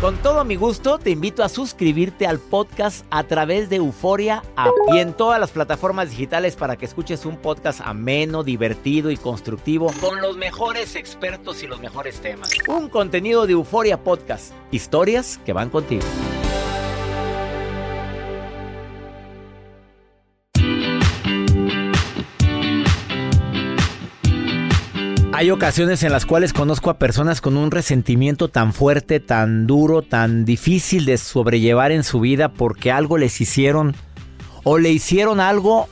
Con todo mi gusto, te invito a suscribirte al podcast a través de Euforia y en todas las plataformas digitales para que escuches un podcast ameno, divertido y constructivo con los mejores expertos y los mejores temas. Un contenido de Euforia Podcast, historias que van contigo. Hay ocasiones en las cuales conozco a personas con un resentimiento tan fuerte, tan duro, tan difícil de sobrellevar en su vida porque algo les hicieron o le hicieron algo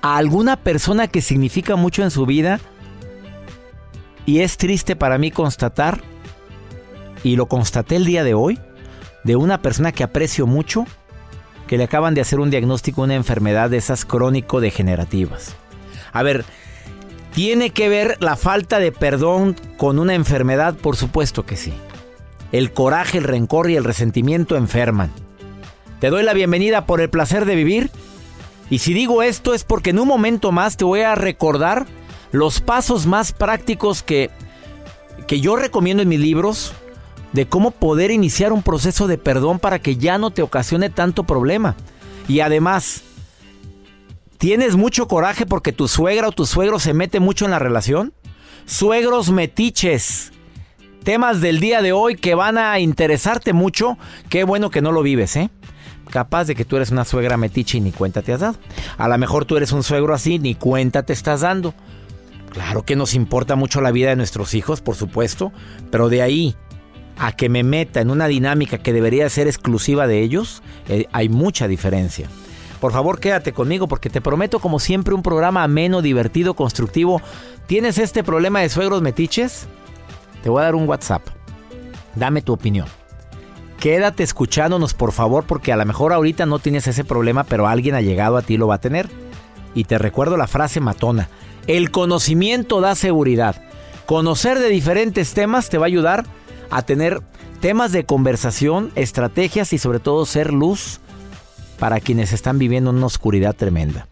a alguna persona que significa mucho en su vida. Y es triste para mí constatar, y lo constaté el día de hoy, de una persona que aprecio mucho, que le acaban de hacer un diagnóstico una enfermedad de esas crónico-degenerativas. A ver, ¿Tiene que ver la falta de perdón con una enfermedad? Por supuesto que sí. El coraje, el rencor y el resentimiento enferman. Te doy la bienvenida por el placer de vivir. Y si digo esto es porque en un momento más te voy a recordar los pasos más prácticos que, que yo recomiendo en mis libros de cómo poder iniciar un proceso de perdón para que ya no te ocasione tanto problema. Y además, ¿Tienes mucho coraje porque tu suegra o tu suegro se mete mucho en la relación? Suegros metiches. Temas del día de hoy que van a interesarte mucho. Qué bueno que no lo vives, ¿eh? Capaz de que tú eres una suegra metiche y ni cuenta te has dado. A lo mejor tú eres un suegro así, ni cuenta te estás dando. Claro que nos importa mucho la vida de nuestros hijos, por supuesto, pero de ahí a que me meta en una dinámica que debería ser exclusiva de ellos, eh, hay mucha diferencia. Por favor, quédate conmigo porque te prometo como siempre un programa ameno, divertido, constructivo. ¿Tienes este problema de suegros metiches? Te voy a dar un WhatsApp. Dame tu opinión. Quédate escuchándonos por favor porque a lo mejor ahorita no tienes ese problema, pero alguien ha llegado a ti lo va a tener. Y te recuerdo la frase matona. El conocimiento da seguridad. Conocer de diferentes temas te va a ayudar a tener temas de conversación, estrategias y sobre todo ser luz para quienes están viviendo una oscuridad tremenda.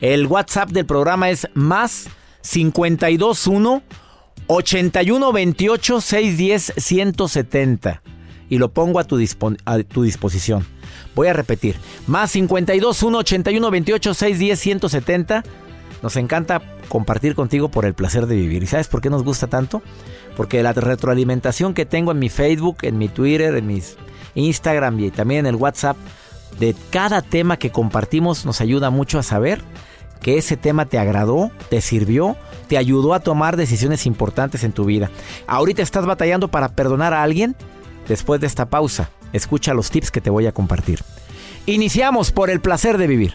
El WhatsApp del programa es más 521 8128 610 170 y lo pongo a tu, a tu disposición. Voy a repetir, más 521 81 28 610 170. Nos encanta compartir contigo por el placer de vivir. ¿Y sabes por qué nos gusta tanto? Porque la retroalimentación que tengo en mi Facebook, en mi Twitter, en mis Instagram y también en el WhatsApp de cada tema que compartimos nos ayuda mucho a saber que ese tema te agradó, te sirvió, te ayudó a tomar decisiones importantes en tu vida. Ahorita estás batallando para perdonar a alguien. Después de esta pausa, escucha los tips que te voy a compartir. Iniciamos por el placer de vivir.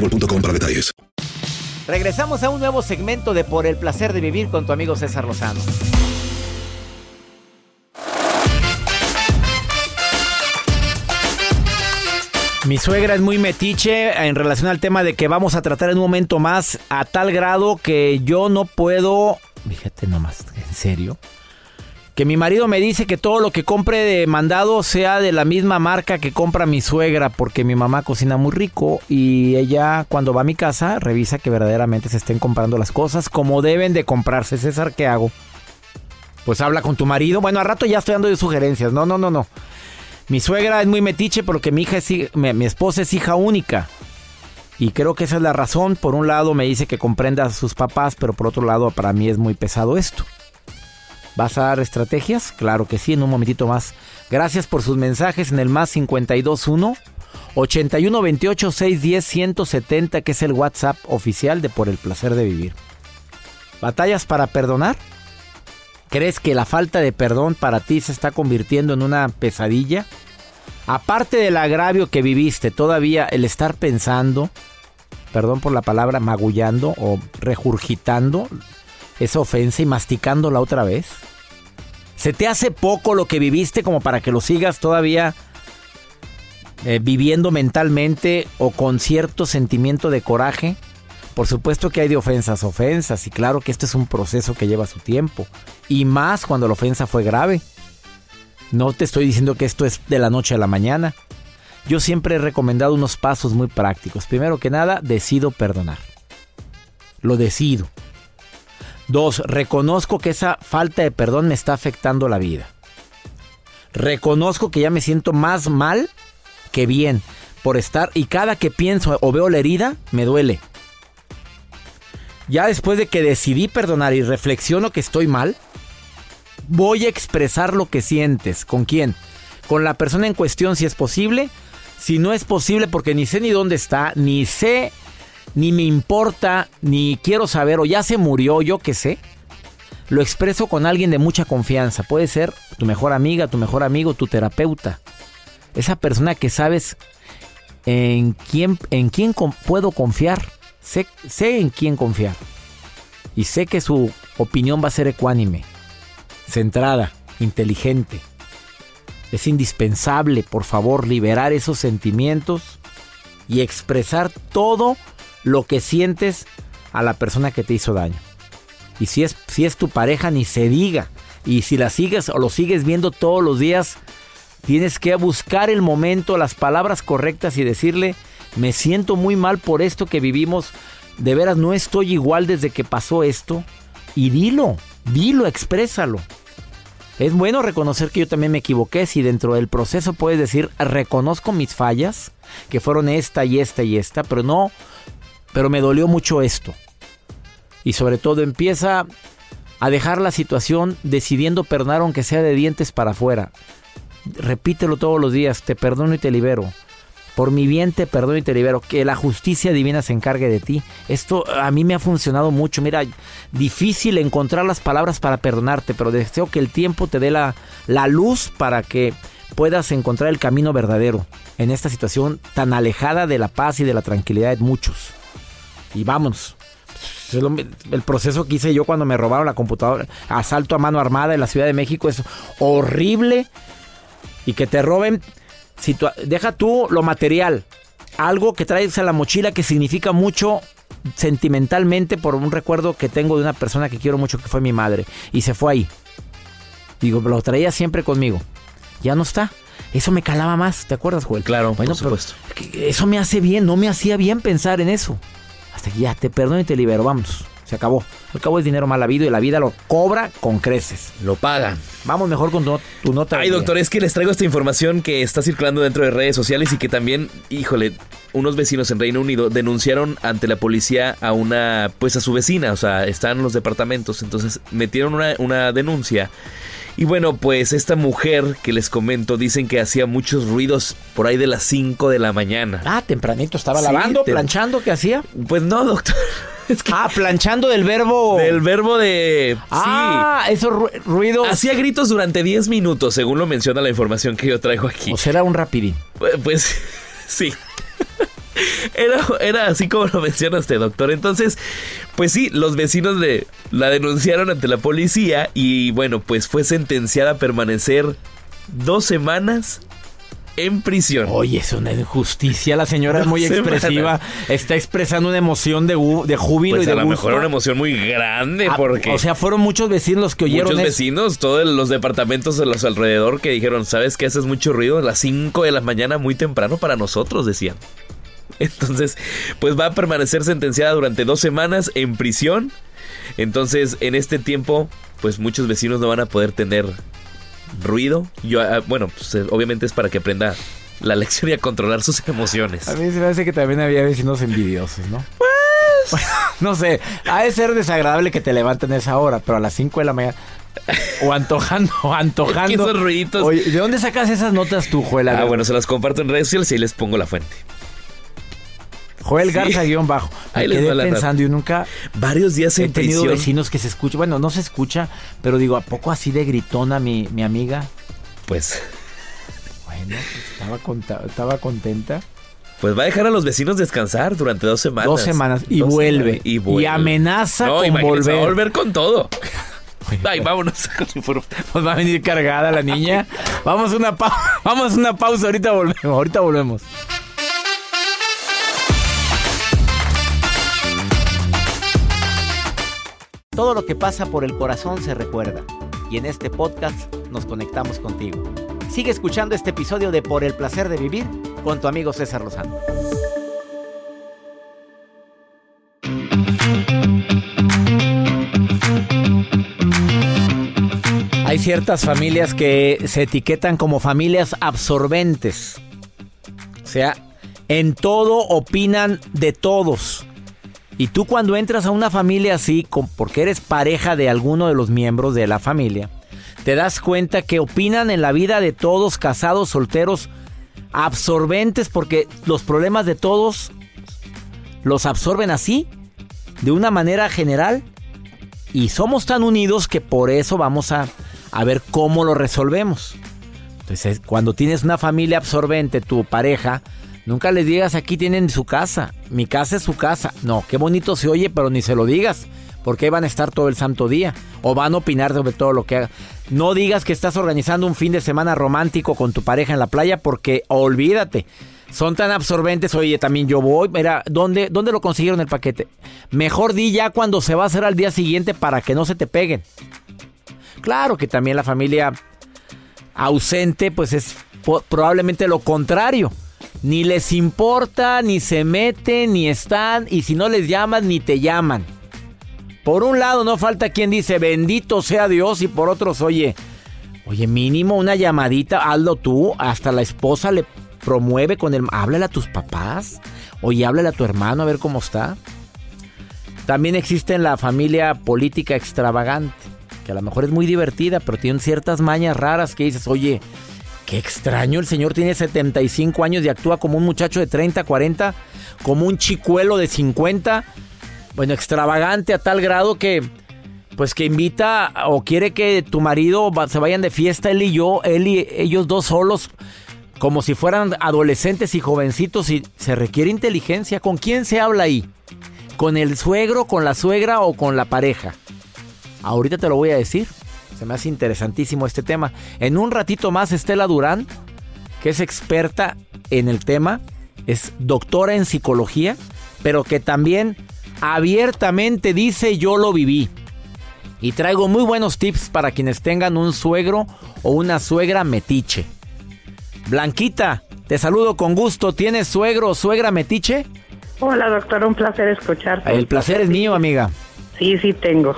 boostmobile.com para detalles. Regresamos a un nuevo segmento de Por el placer de vivir con tu amigo César Lozano. Mi suegra es muy metiche en relación al tema de que vamos a tratar en un momento más a tal grado que yo no puedo... Fíjate nomás, ¿en serio? Que mi marido me dice que todo lo que compre de mandado sea de la misma marca que compra mi suegra, porque mi mamá cocina muy rico y ella cuando va a mi casa revisa que verdaderamente se estén comprando las cosas como deben de comprarse. César, ¿qué hago? Pues habla con tu marido. Bueno, a rato ya estoy dando de sugerencias. No, no, no, no. Mi suegra es muy metiche porque mi hija es, mi, mi esposa es hija única. Y creo que esa es la razón. Por un lado me dice que comprenda a sus papás, pero por otro lado para mí es muy pesado esto. ¿Vas a dar estrategias? Claro que sí, en un momentito más. Gracias por sus mensajes en el más 521 8128 610 170, que es el WhatsApp oficial de Por el placer de vivir. ¿Batallas para perdonar? ¿Crees que la falta de perdón para ti se está convirtiendo en una pesadilla? Aparte del agravio que viviste, todavía el estar pensando, perdón por la palabra, magullando o regurgitando esa ofensa y masticándola otra vez? ¿Se te hace poco lo que viviste como para que lo sigas todavía eh, viviendo mentalmente o con cierto sentimiento de coraje? Por supuesto que hay de ofensas ofensas y claro que este es un proceso que lleva su tiempo y más cuando la ofensa fue grave. No te estoy diciendo que esto es de la noche a la mañana. Yo siempre he recomendado unos pasos muy prácticos. Primero que nada, decido perdonar. Lo decido. Dos, reconozco que esa falta de perdón me está afectando la vida. Reconozco que ya me siento más mal que bien por estar y cada que pienso o veo la herida, me duele. Ya después de que decidí perdonar y reflexiono que estoy mal, voy a expresar lo que sientes. ¿Con quién? Con la persona en cuestión si es posible. Si no es posible porque ni sé ni dónde está, ni sé ni me importa, ni quiero saber, o ya se murió, yo qué sé, lo expreso con alguien de mucha confianza. Puede ser tu mejor amiga, tu mejor amigo, tu terapeuta. Esa persona que sabes en quién, en quién puedo confiar. Sé, sé en quién confiar. Y sé que su opinión va a ser ecuánime, centrada, inteligente. Es indispensable, por favor, liberar esos sentimientos y expresar todo lo que sientes a la persona que te hizo daño. Y si es, si es tu pareja, ni se diga. Y si la sigues o lo sigues viendo todos los días, tienes que buscar el momento, las palabras correctas y decirle, me siento muy mal por esto que vivimos. De veras, no estoy igual desde que pasó esto. Y dilo, dilo, exprésalo. Es bueno reconocer que yo también me equivoqué. Si dentro del proceso puedes decir, reconozco mis fallas, que fueron esta y esta y esta, pero no pero me dolió mucho esto. Y sobre todo empieza a dejar la situación decidiendo perdonar aunque sea de dientes para afuera. Repítelo todos los días, te perdono y te libero. Por mi bien te perdono y te libero. Que la justicia divina se encargue de ti. Esto a mí me ha funcionado mucho. Mira, difícil encontrar las palabras para perdonarte, pero deseo que el tiempo te dé la, la luz para que puedas encontrar el camino verdadero en esta situación tan alejada de la paz y de la tranquilidad de muchos y vámonos. El proceso que hice yo cuando me robaron la computadora, asalto a mano armada en la Ciudad de México es horrible. Y que te roben, deja tú lo material, algo que traes en la mochila que significa mucho sentimentalmente por un recuerdo que tengo de una persona que quiero mucho que fue mi madre y se fue ahí. Digo, lo traía siempre conmigo. Ya no está. Eso me calaba más, ¿te acuerdas, Joel? Claro, bueno, por supuesto. Eso me hace bien, no me hacía bien pensar en eso. Hasta ya te perdono y te libero, vamos. Se acabó. Al cabo es dinero mal habido y la vida lo cobra con creces. Lo pagan. Vamos mejor con tu, tu nota. Ay, doctor, es que les traigo esta información que está circulando dentro de redes sociales y que también, híjole, unos vecinos en Reino Unido denunciaron ante la policía a una, pues a su vecina, o sea, están en los departamentos, entonces metieron una, una denuncia. Y bueno, pues esta mujer que les comento dicen que hacía muchos ruidos por ahí de las 5 de la mañana. Ah, tempranito estaba Sí, lavando, te- planchando, ¿qué hacía? Pues no, doctor. Es que Ah, planchando del verbo. del verbo de Ah, esos ru- ruidos. Hacía gritos durante 10 minutos, según lo menciona la información que yo traigo aquí. O será un rapidín. Pues, pues sí. Era, era así como lo menciona usted, doctor. Entonces, pues sí, los vecinos de, la denunciaron ante la policía y bueno, pues fue sentenciada a permanecer dos semanas en prisión. Oye, es una injusticia. La señora es muy expresiva. Está expresando una emoción de, de júbilo pues y a de lo gusto. mejor una emoción muy grande Ah, porque O sea, fueron muchos vecinos los que oyeron muchos eso. vecinos, todos los departamentos de los alrededor que dijeron, ¿sabes qué? Haces mucho ruido a las 5 de la mañana muy temprano para nosotros, decían. Entonces, pues va a permanecer sentenciada durante dos semanas en prisión. Entonces, en este tiempo, pues muchos vecinos no van a poder tener ruido. Yo, ah, bueno, pues eh, obviamente es para que aprenda la lección y a controlar sus emociones. A mí se me hace que también había vecinos envidiosos, ¿no? Pues. no sé, ha de ser desagradable que te levanten a esa hora, pero a las 5 de la mañana. O antojando, o antojando. Esos ruiditos. Oye, ¿de dónde sacas esas notas tú, Joel? A Ah, bueno, se las comparto en redes sociales y ahí les pongo la fuente. Joel. Garza guion bajo. Me Ahí les quedé va la pensando y nunca Varios días he en tenido prisión. vecinos que se escuchan. Bueno, no se escucha, pero digo, ¿a poco así de gritona mi, mi amiga? Pues, Bueno, pues estaba, conta- estaba contenta. pues va a dejar a los vecinos descansar durante dos semanas. Dos semanas y Dos vuelve. semanas. Y vuelve. Y amenaza no, con imagínense, volver. va a volver con todo. Ay, vámonos con Pues va a venir cargada la niña. Vamos a una pausa. Vamos a una pausa. Ahorita volvemos. Ahorita volvemos. Todo lo que pasa por el corazón se recuerda. Y en este podcast nos conectamos contigo. Sigue escuchando este episodio de Por el placer de vivir con tu amigo César Lozano. Hay ciertas familias que se etiquetan como familias absorbentes. O sea, en todo opinan de todos. Y tú cuando entras a una familia así, porque eres pareja de alguno de los miembros de la familia, te das cuenta que opinan en la vida de todos, casados, solteros, absorbentes, porque los problemas de todos los absorben así, de una manera general, y somos tan unidos que por eso vamos a, a ver cómo lo resolvemos. Entonces, cuando tienes una familia absorbente, tu pareja, nunca les digas aquí tienen su casa, mi casa es su casa. No, qué bonito se oye, pero ni se lo digas, porque ahí van a estar todo el santo día o van a opinar sobre todo lo que haga. No digas que estás organizando un fin de semana romántico con tu pareja en la playa, porque olvídate. Son tan absorbentes, oye, también yo voy. Mira, ¿dónde, ¿dónde lo consiguieron el paquete? Mejor di ya cuando se va a hacer al día siguiente para que no se te peguen. Claro que también la familia ausente, pues es probablemente lo contrario. Ni les importa, ni se meten, ni están, y si no les llaman, ni te llaman. Por un lado, no falta quien dice, bendito sea Dios, y por otros, oye, oye, mínimo una llamadita, hazlo tú, hasta la esposa le promueve con el, háblale a tus papás, oye, háblale a tu hermano a ver cómo está. También existe en la familia política extravagante, que a lo mejor es muy divertida, pero tiene ciertas mañas raras que dices, oye, qué extraño, el señor tiene 75 años y actúa como un muchacho de 30, 40, como un chicuelo de 50, bueno, extravagante a tal grado que, pues que invita o quiere que tu marido se vayan de fiesta, él y yo, él y ellos dos solos, como si fueran adolescentes y jovencitos y se requiere inteligencia. ¿Con quién se habla ahí? ¿Con el suegro, con la suegra o con la pareja? Ahorita te lo voy a decir. Se me hace interesantísimo este tema. En un ratito más, Estela Durán, que es experta en el tema, es doctora en psicología, pero que también abiertamente dice yo lo viví. Y traigo muy buenos tips para quienes tengan un suegro o una suegra metiche. Blanquita, te saludo con gusto. ¿Tienes suegro o suegra metiche? Hola, doctor, un placer escucharte. El placer es mío, amiga. Sí, sí tengo.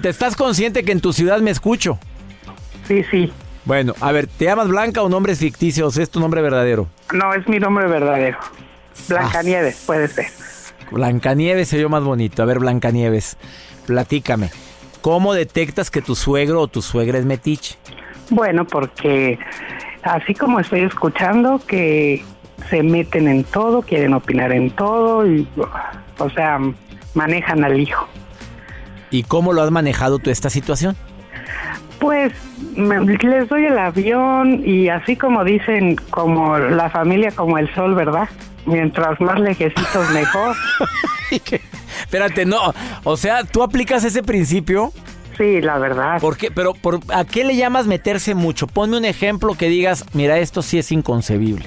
¿Te estás consciente que en tu ciudad me escucho? Sí, sí. Bueno, a ver, ¿te llamas Blanca o nombre ficticio? ¿O es tu nombre verdadero? No, es mi nombre verdadero. Blancanieves, Ah. puede ser. Blancanieves se oyó más bonito. A ver, Blancanieves, platícame. ¿Cómo detectas que tu suegro o tu suegra es metiche? Bueno, porque así como estoy escuchando que se meten en todo, quieren opinar en todo y, o sea, manejan al hijo. ¿Y cómo lo has manejado tú esta situación? Pues me- les doy el avión y así como dicen, como la familia como el sol, ¿verdad? Mientras más lejecitos mejor. Espérate, no. O sea, ¿tú aplicas ese principio? Sí, la verdad. ¿Por qué? Pero, por, ¿a qué le llamas meterse mucho? Ponme un ejemplo que digas, mira, esto sí es inconcebible.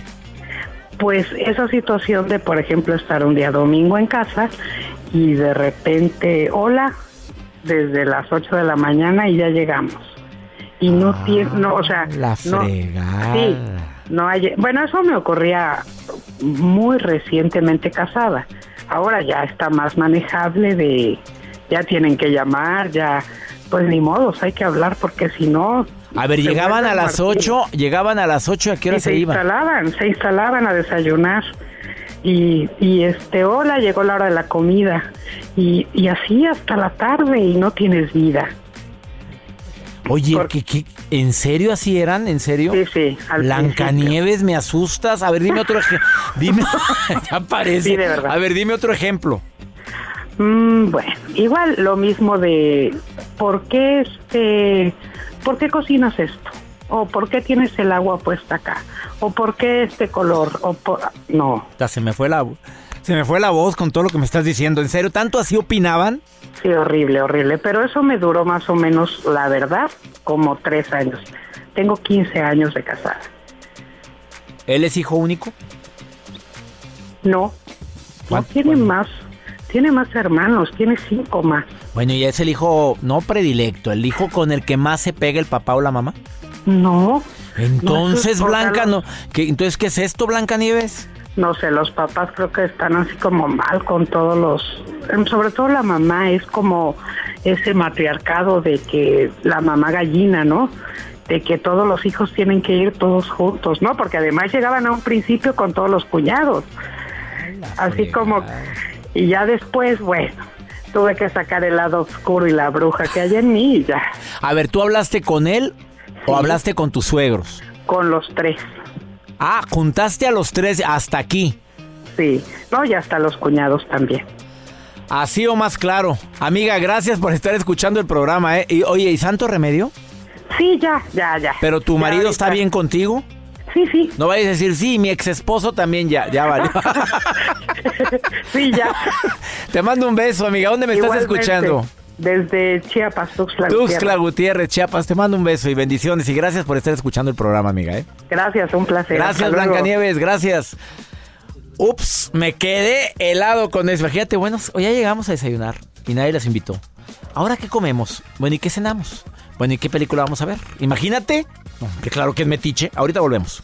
Pues esa situación de, por ejemplo, estar un día domingo en casa y de repente, hola, desde las 8 de la mañana y ya llegamos. Y no tiene, no, o sea, Ah, La no, sí, no hay, bueno, eso me ocurría muy recientemente casada. Ahora ya está más manejable de, ya tienen que llamar, ya, pues ni modos, hay que hablar porque si no... A ver, se llegaban a las martirio. 8, llegaban a las 8, ¿a qué hora Y se, se iban? instalaban, se instalaban a desayunar. Y, y este, hola, llegó la hora de la comida. Y, y así hasta la tarde y no tienes vida. Oye, Por- ¿qué, qué, en serio así eran? ¿En serio? Sí, sí. Blancanieves, me asustas. A ver, dime otro ejemplo. Dime, ya parece. Sí, de verdad. A ver, dime otro ejemplo. Mm, bueno, igual lo mismo de ¿por qué este, por qué cocinas esto? O ¿por qué tienes el agua puesta acá? O ¿por qué este color? O por... no, Ya se me fue la se me fue la voz con todo lo que me estás diciendo. ¿En serio tanto así opinaban? Sí, horrible, horrible. Pero eso me duró más o menos, la verdad, como tres años. Tengo 15 años de casada. ¿Él es hijo único? No, no ¿Cuánto- tiene más. Tiene más hermanos, tiene cinco más. Bueno, y es el hijo no predilecto, el hijo con el que más se pega el papá o la mamá. No. Entonces, No, Blanca, no. ¿qué, entonces, ¿qué es esto, Blanca Nieves? No sé, los papás creo que están así como mal con todos los... em, Sobre todo la mamá es como ese matriarcado de que la mamá gallina, ¿no? De que todos los hijos tienen que ir todos juntos, ¿no? Porque además llegaban a un principio con todos los cuñados. Así como... Y ya después, bueno, tuve que sacar el lado oscuro y la bruja que hay en mí y ya, A ver, ¿tú hablaste con él o hablaste con tus suegros? con los tres. Ah, juntaste a los tres hasta aquí. Sí, no, y hasta los cuñados también. Así o más claro. Amiga, gracias por estar escuchando el programa, ¿eh? Y, oye, ¿y Santo Remedio? Sí, ya, ya, ya. ¿Pero tu Ya marido ahorita- está bien contigo? Sí, sí, No vayas a decir, sí, mi ex esposo también ya, ya valió. sí, ya. Te mando un beso, amiga. ¿Dónde me estás escuchando? Desde Chiapas, Tuxtla. Tuxtla Gutiérrez. Gutiérrez, Chiapas. Te mando un beso y bendiciones. Y gracias por estar escuchando el programa, amiga. ¿eh? Gracias, un placer. Gracias. Blancanieves, gracias. Ups, me quedé helado con eso. Fíjate, bueno, hoy ya llegamos a desayunar y nadie las invitó. ¿Ahora qué comemos? Bueno, ¿y qué cenamos? Bueno, ¿y qué película vamos a ver? Imagínate. Que claro que es metiche. Ahorita volvemos.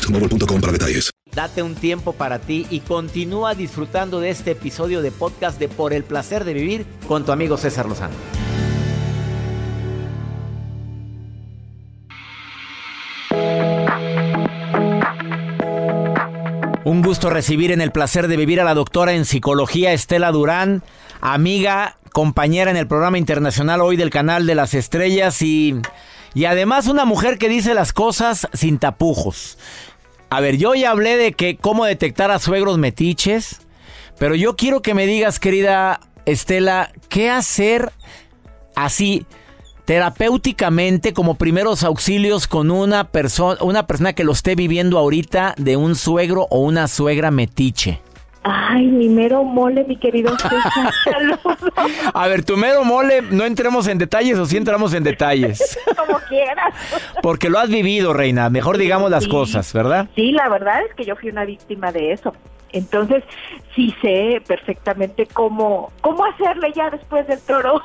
boostmobile.com para detalles. Date un tiempo para ti y continúa disfrutando de este episodio de podcast de Por el placer de vivir con tu amigo César Lozano. Un gusto recibir en el placer de vivir a la doctora en psicología Estela Durán, amiga, compañera en el programa internacional hoy del canal de las estrellas y, y además una mujer que dice las cosas sin tapujos. A ver, yo ya hablé de que cómo detectar a suegros metiches, pero yo quiero que me digas, querida Estela, ¿qué hacer así terapéuticamente como primeros auxilios con una persona, una persona que lo esté viviendo ahorita de un suegro o una suegra metiche? Ay, mi mero mole, mi querido César. A ver, tu mero mole, no entremos en detalles o sí entramos en detalles. Como quieras. Porque lo has vivido, reina. Mejor digamos las Sí. cosas, ¿verdad? Sí, la verdad es que yo fui una víctima de eso. Entonces, sí sé perfectamente cómo, cómo hacerle ya después del toro.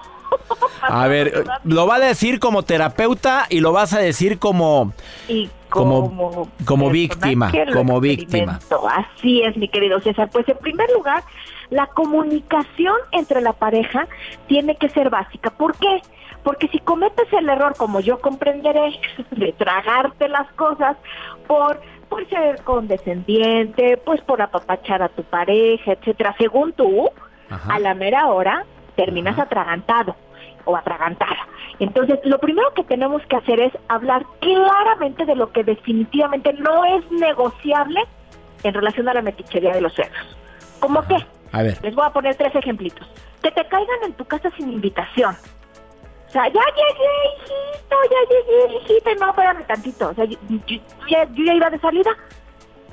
A ver, lo va a decir como terapeuta y lo vas a decir como y como- como, víctima, como víctima. Así es, mi querido César. Pues en primer lugar, la comunicación entre la pareja tiene que ser básica. ¿Por qué? Porque si cometes el error, como yo comprenderé, de tragarte las cosas por por ser condescendiente, pues por apapachar a tu pareja, etcétera, según tú, a la mera hora terminas atragantado o atragantada. Entonces, lo primero que tenemos que hacer es hablar claramente de lo que definitivamente no es negociable en relación a la metichería de los suegros. ¿Cómo qué? A ver. Les voy a poner tres ejemplitos. Que te caigan en tu casa sin invitación. O sea, ya llegué, hijito, ya llegué, hijita. No, espérame tantito. O sea, yo, ya, yo ya iba de salida.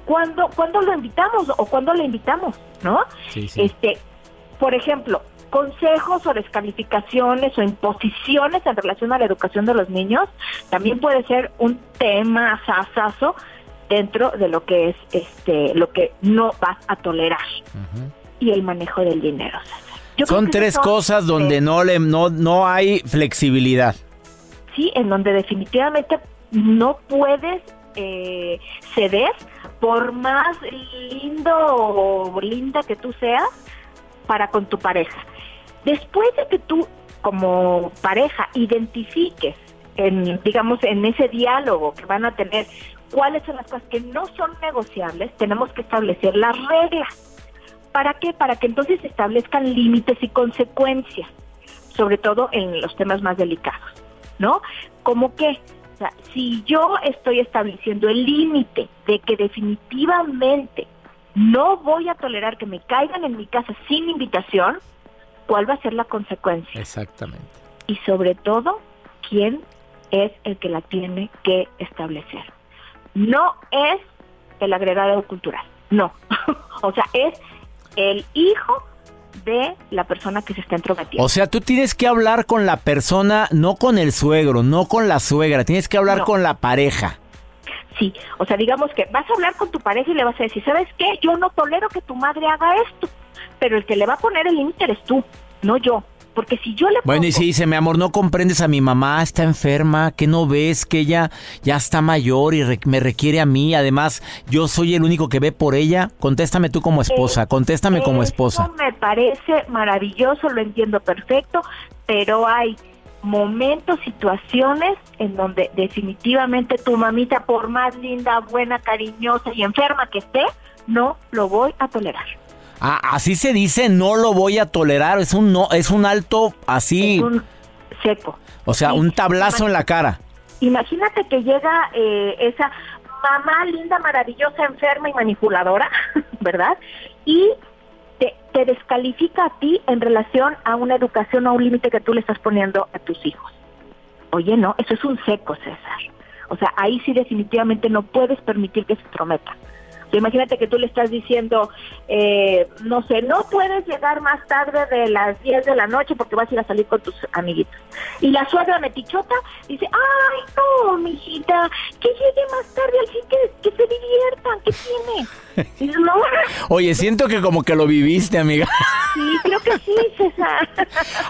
¿Cuándo, ¿Cuándo lo invitamos o cuándo le invitamos? ¿No? Sí, sí. Este, por ejemplo, consejos o descalificaciones o imposiciones en relación a la educación de los niños también puede ser un tema sasazo dentro de lo que es este lo que no vas a tolerar y el manejo del dinero. Son tres son cosas donde no le no no hay flexibilidad. sí, en donde definitivamente no puedes eh, ceder por más lindo o linda que tú seas para con tu pareja. Después de que tú como pareja identifiques en digamos en ese diálogo que van a tener cuáles son las cosas que no son negociables, tenemos que establecer las reglas. ¿Para qué? Para que entonces se establezcan límites y consecuencias, sobre todo en los temas más delicados, ¿no? Como que, o sea, si yo estoy estableciendo el límite de que definitivamente no voy a tolerar que me caigan en mi casa sin invitación, ¿cuál va a ser la consecuencia? Exactamente. y sobre todo quién es el que la tiene que establecer. No es el agregado cultural, no. o sea, es el hijo de la persona que se está entrometiendo. O sea, tú tienes que hablar con la persona, no con el suegro, no con la suegra, tienes que hablar No. con la pareja. O sea, digamos que vas a hablar con tu pareja y le vas a decir, ¿sabes qué? Yo no tolero que tu madre haga esto, pero el que le va a poner el límite eres tú, no yo. Porque si yo le Bueno, y si dice, mi amor, no comprendes a mi mamá, está enferma, que no ves que ella ya está mayor y re- me requiere a mí, además yo soy el único que ve por ella, contéstame tú como esposa, contéstame como Eso esposa. me parece maravilloso, lo entiendo perfecto, pero hay momentos, situaciones en donde definitivamente tu mamita, por más linda, buena, cariñosa y enferma que esté, no lo voy a tolerar. Ah, así se dice, no lo voy a tolerar, es un no, es un alto así, Es un seco. o sea, sí, un tablazo en la cara. Imagínate que llega eh, esa mamá linda, maravillosa, enferma y manipuladora, ¿verdad? Y te, te descalifica a ti en relación a una educación o a un límite que tú le estás poniendo a tus hijos. Oye, no, eso es un seco, César. O sea, ahí sí definitivamente no puedes permitir que se prometa. Imagínate que tú le estás diciendo, eh, no sé, no puedes llegar más tarde de las 10 de la noche porque vas a ir a salir con tus amiguitos. Y la suegra metichota dice, ay, no, mijita, que llegue más tarde al fin, que, que se diviertan, ¿qué tiene? No. Oye, siento que como que lo viviste, amiga. Sí, creo que sí, César.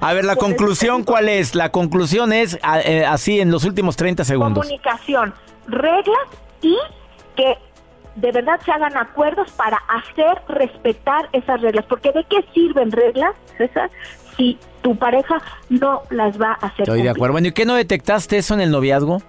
A ver, la conclusión, ¿cuál es? La conclusión es eh, así en los últimos 30 segundos. Comunicación, reglas y que de verdad se hagan acuerdos para hacer respetar esas reglas. Porque ¿de qué sirven reglas, César, si tu pareja no las va a hacer? Estoy de acuerdo. Bueno, ¿y qué no detectaste eso en el noviazgo?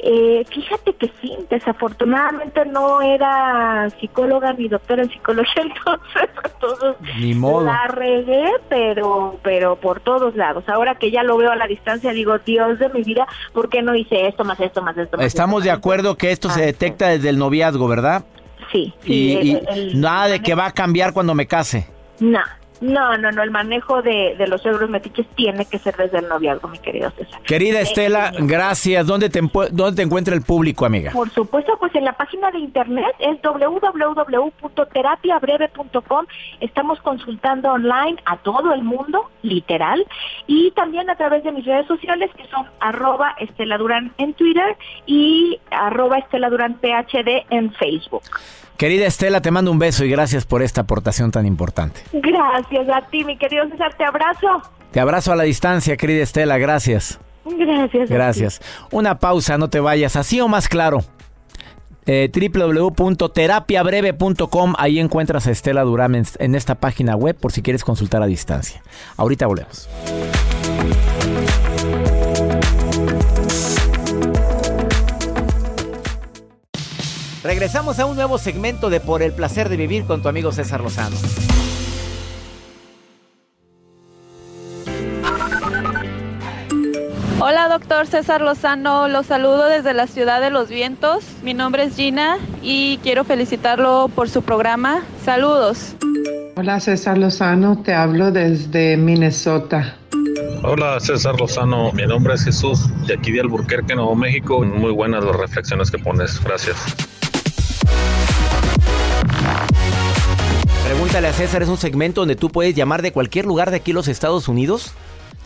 Eh, fíjate que sí, desafortunadamente no era psicóloga ni doctora en psicología, entonces todos ni modo. la regué, pero pero por todos lados. Ahora que ya lo veo a la distancia, digo, Dios de mi vida, ¿por qué no hice esto, más esto, más esto? Más Estamos de acuerdo que esto se detecta desde el noviazgo, ¿verdad? Sí. y, nada de que va a cambiar cuando me case. No, no, no, no, el manejo de, de los euros metiches tiene que ser desde el noviazgo, mi querido César. Querida Estela, gracias. ¿Dónde te, ¿Dónde te encuentra el público, amiga? Por supuesto, pues en la página de internet es www.terapiabreve.com. Estamos consultando online a todo el mundo, literal, y también a través de mis redes sociales que son arroba Estela Durán en Twitter y arroba Estela Durán PHD en Facebook. Querida Estela, te mando un beso y gracias por esta aportación tan importante. Gracias a ti, mi querido César, te abrazo. Te abrazo a la distancia, querida Estela, gracias. Gracias. Gracias. Una pausa, no te vayas, así o más claro. Eh, www.terapiabreve.com, ahí encuentras a Estela Durán en esta página web por si quieres consultar a distancia. Ahorita volvemos. Regresamos a un nuevo segmento de Por el placer de vivir con tu amigo César Lozano. Hola, doctor César Lozano. Los saludo desde la ciudad de los vientos. Mi nombre es Gina y quiero felicitarlo por su programa. Saludos. Hola, César Lozano. Te hablo desde Minnesota. Hola César Lozano, mi nombre es Jesús de aquí de Alburquerque, Nuevo México. Muy buenas las reflexiones que pones, gracias. Pregúntale César es un segmento donde tú puedes llamar de cualquier lugar de aquí los Estados Unidos,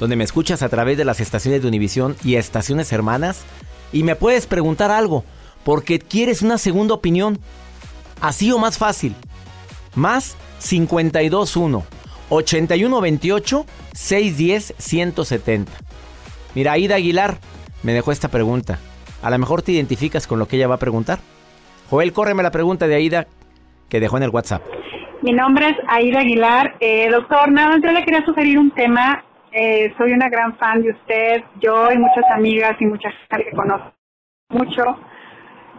donde me escuchas a través de las estaciones de Univisión y estaciones hermanas, y me puedes preguntar algo, porque quieres una segunda opinión. Así o más fácil. Más 521 8128 610 170. Mira, Aida Aguilar me dejó esta pregunta. A lo mejor te identificas con lo que ella va a preguntar. Joel, córreme la pregunta de Aida que dejó en el WhatsApp. Mi nombre es Aida Aguilar. Eh, doctor, nada, yo le quería sugerir un tema. Eh, soy una gran fan de usted, yo y muchas amigas y mucha gente que conozco mucho.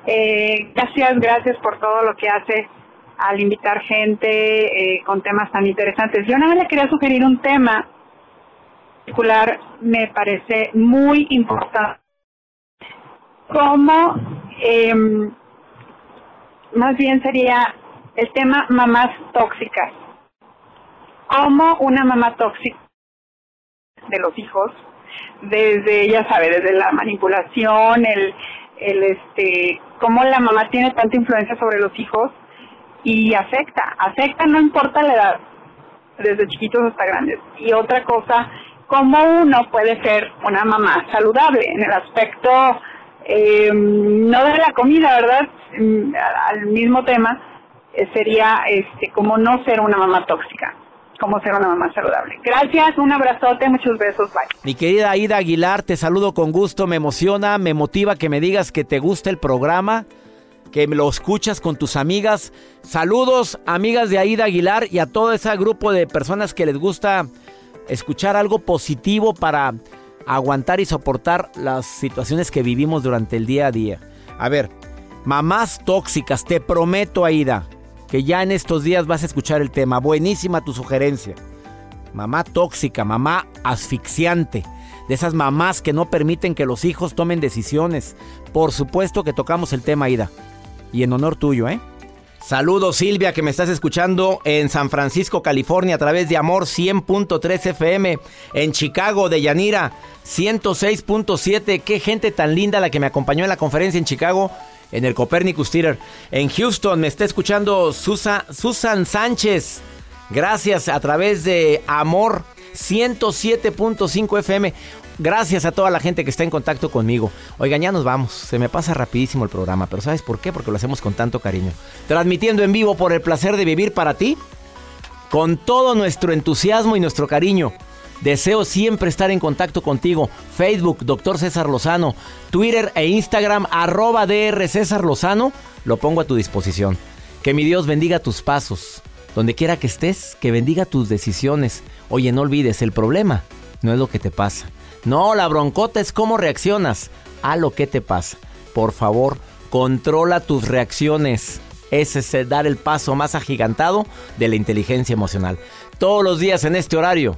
Eh, gracias, gracias por todo lo que hace al invitar gente con temas tan interesantes. Yo nada le quería sugerir un tema particular, me parece muy importante. Como, em, más bien sería el tema mamás tóxicas. Como una mamá tóxica de los hijos, desde, ya sabe, desde la manipulación, el, el este, cómo la mamá tiene tanta influencia sobre los hijos y afecta, afecta no importa la edad, desde chiquitos hasta grandes. Y otra cosa, cómo uno puede ser una mamá saludable en el aspecto, eh, no de la comida, ¿verdad? Mm, al mismo tema, sería este como no ser una mamá tóxica, como ser una mamá saludable. Gracias, un abrazote, muchos besos, bye. Mi querida Aida Aguilar, te saludo con gusto, me emociona, me motiva que me digas que te gusta el programa, que lo escuchas con tus amigas. Saludos, amigas de Aida Aguilar y a todo ese grupo de personas que les gusta escuchar algo positivo para aguantar y soportar las situaciones que vivimos durante el día a día. A ver, mamás tóxicas, te prometo, Aida, que ya en estos días vas a escuchar el tema. Buenísima tu sugerencia. Mamá tóxica, mamá asfixiante. De esas mamás que no permiten que los hijos tomen decisiones. Por supuesto que tocamos el tema, Ida. Y en honor tuyo, ¿eh? Saludos Silvia que me estás escuchando en San Francisco, California a través de Amor 100.3 FM, en Chicago de Yanira 106.7. Qué gente tan linda la que me acompañó en la conferencia en Chicago en el Copernicus Theater. En Houston me está escuchando Susan Sánchez. Gracias a través de Amor 107.5 FM. Gracias a toda la gente que está en contacto conmigo. Oigan, ya nos vamos. Se me pasa rapidísimo el programa, pero ¿sabes por qué? Porque lo hacemos con tanto cariño. Transmitiendo en vivo por el placer de vivir para ti, con todo nuestro entusiasmo y nuestro cariño. Deseo siempre estar en contacto contigo. Facebook, Doctor César Lozano. Twitter e Instagram, arroba DR César Lozano. Lo pongo a tu disposición. Que mi Dios bendiga tus pasos. Donde quiera que estés, que bendiga tus decisiones. Oye, no olvides, el problema no es lo que te pasa no, la broncota es cómo reaccionas a lo que te pasa. Por favor, controla tus reacciones. Ese es dar el paso más agigantado de la inteligencia emocional. Todos los días en este horario